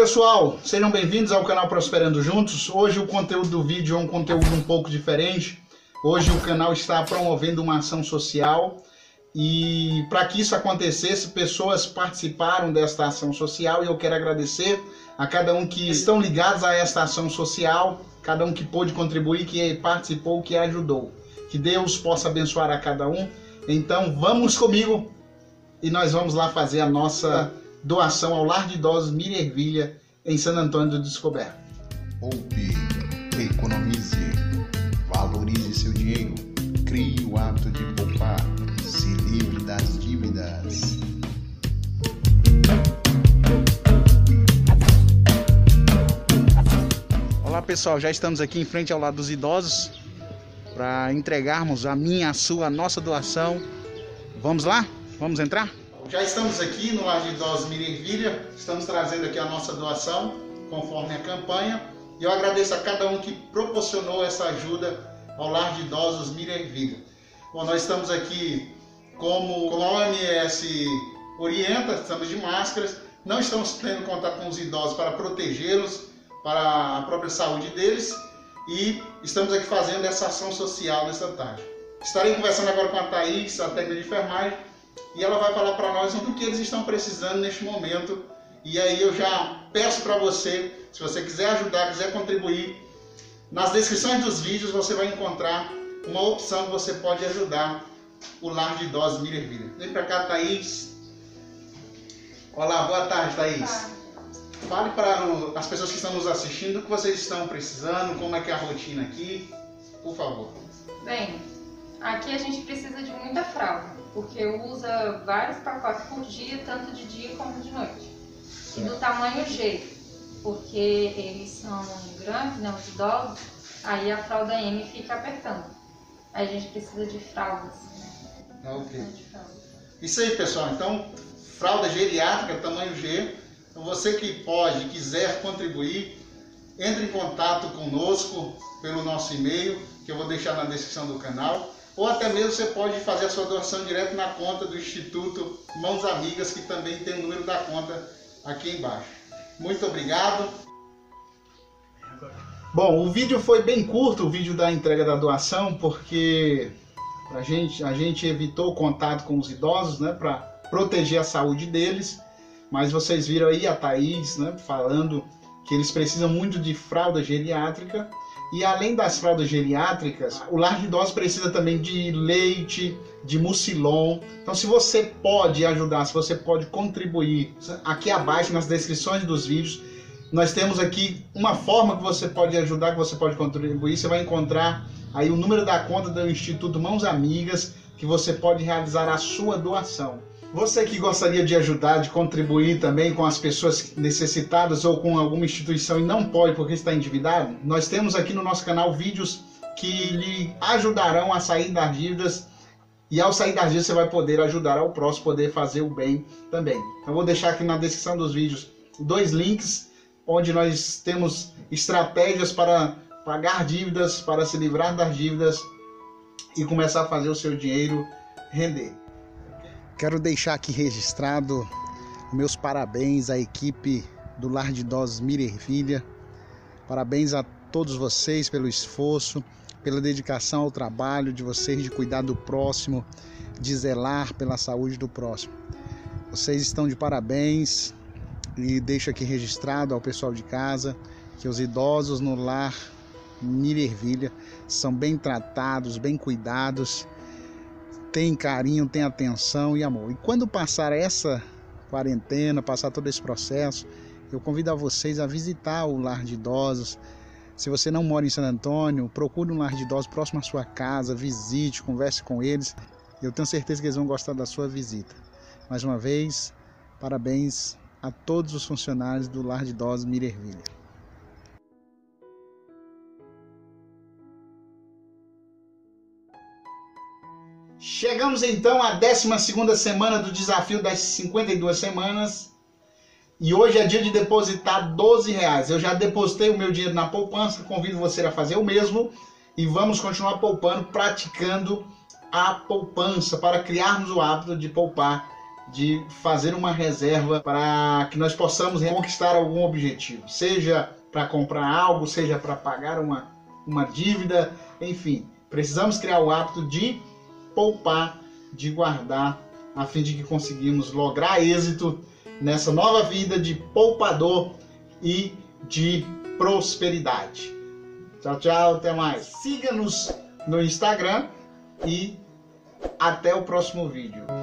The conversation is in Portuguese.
Pessoal, sejam bem-vindos ao canal Prosperando Juntos. Hoje o conteúdo do vídeo é um conteúdo um pouco diferente. Hoje o canal está promovendo uma ação social e para que isso acontecesse, pessoas participaram desta ação social e eu quero agradecer a cada um que estão ligados a esta ação social, cada um que pôde contribuir, que participou, que ajudou. Que Deus possa abençoar a cada um. Então vamos comigo e nós vamos lá fazer a nossa doação ao Lar de Idosos Mirervilha, em San Antônio do Descoberto. Poupe, economize, valorize seu dinheiro, crie o hábito de poupar, se livre das dívidas. Olá pessoal, já estamos aqui em frente ao lado dos idosos para entregarmos a minha, a sua, a nossa doação. Vamos lá? Vamos entrar? Já estamos aqui no Lar de Idosos Mirervilha, estamos trazendo aqui a nossa doação, conforme a campanha. E eu agradeço a cada um que proporcionou essa ajuda ao Lar de Idosos Mirervilha. Bom, nós estamos aqui como, como a OMS orienta, estamos de máscaras, não estamos tendo contato com os idosos para protegê-los, para a própria saúde deles e estamos aqui fazendo essa ação social nesta tarde. Estarei conversando agora com a Thaís, a técnica de enfermagem, e ela vai falar para nós do que eles estão precisando neste momento. E aí eu já peço para você, se você quiser ajudar, quiser contribuir, nas descrições dos vídeos você vai encontrar uma opção que você pode ajudar o Lar de Idosos Mirervilha. Vem para cá, Thaís. Olá, boa tarde, Thaís. Fale para as pessoas que estão nos assistindo o que vocês estão precisando, como é que é a rotina aqui, por favor. Bem, aqui a gente precisa de muita fralda porque usa vários pacotes por dia, tanto de dia como de noite. E do tamanho G, porque eles são grandes, né, os idosos, aí a fralda M fica apertando. Aí a gente precisa de fraldas. Né? Ok. Isso aí, pessoal. Então, fralda geriátrica, tamanho G. Então, você que pode, quiser contribuir, entre em contato conosco pelo nosso e-mail, que eu vou deixar na descrição do canal ou até mesmo você pode fazer a sua doação direto na conta do Instituto Mãos Amigas, que também tem o número da conta aqui embaixo. Muito obrigado. Bom, o vídeo foi bem curto, o vídeo da entrega da doação, porque a gente, a gente evitou o contato com os idosos, né, para proteger a saúde deles. Mas vocês viram aí a Thaís, né, falando que eles precisam muito de fralda geriátrica e além das fraldas geriátricas, o lar de idosos precisa também de leite, de mucilon. Então, se você pode ajudar, se você pode contribuir, aqui abaixo nas descrições dos vídeos, nós temos aqui uma forma que você pode ajudar, que você pode contribuir. Você vai encontrar aí o número da conta do Instituto Mãos Amigas, que você pode realizar a sua doação. Você que gostaria de ajudar, de contribuir também com as pessoas necessitadas ou com alguma instituição e não pode porque está endividado, nós temos aqui no nosso canal vídeos que lhe ajudarão a sair das dívidas e ao sair das dívidas você vai poder ajudar ao próximo, poder fazer o bem também. Eu vou deixar aqui na descrição dos vídeos dois links onde nós temos estratégias para pagar dívidas, para se livrar das dívidas e começar a fazer o seu dinheiro render. Quero deixar aqui registrado meus parabéns à equipe do Lar de Idosos Mirervilha. Parabéns a todos vocês pelo esforço, pela dedicação ao trabalho de vocês de cuidar do próximo, de zelar pela saúde do próximo. Vocês estão de parabéns e deixo aqui registrado ao pessoal de casa que os idosos no lar Mirervilha são bem tratados, bem cuidados tem carinho, tem atenção e amor. E quando passar essa quarentena, passar todo esse processo, eu convido a vocês a visitar o lar de idosos. Se você não mora em San Antônio, procure um lar de idosos próximo à sua casa, visite, converse com eles. Eu tenho certeza que eles vão gostar da sua visita. Mais uma vez, parabéns a todos os funcionários do lar de idosos Mirervilha. Chegamos então à 12 semana do desafio das 52 semanas. E hoje é dia de depositar 12 reais. Eu já depositei o meu dinheiro na poupança, convido você a fazer o mesmo. E vamos continuar poupando, praticando a poupança para criarmos o hábito de poupar de fazer uma reserva para que nós possamos conquistar algum objetivo, seja para comprar algo, seja para pagar uma, uma dívida, enfim, precisamos criar o hábito de poupar, de guardar, a fim de que conseguimos lograr êxito nessa nova vida de poupador e de prosperidade. Tchau, tchau, até mais. Siga-nos no Instagram e até o próximo vídeo.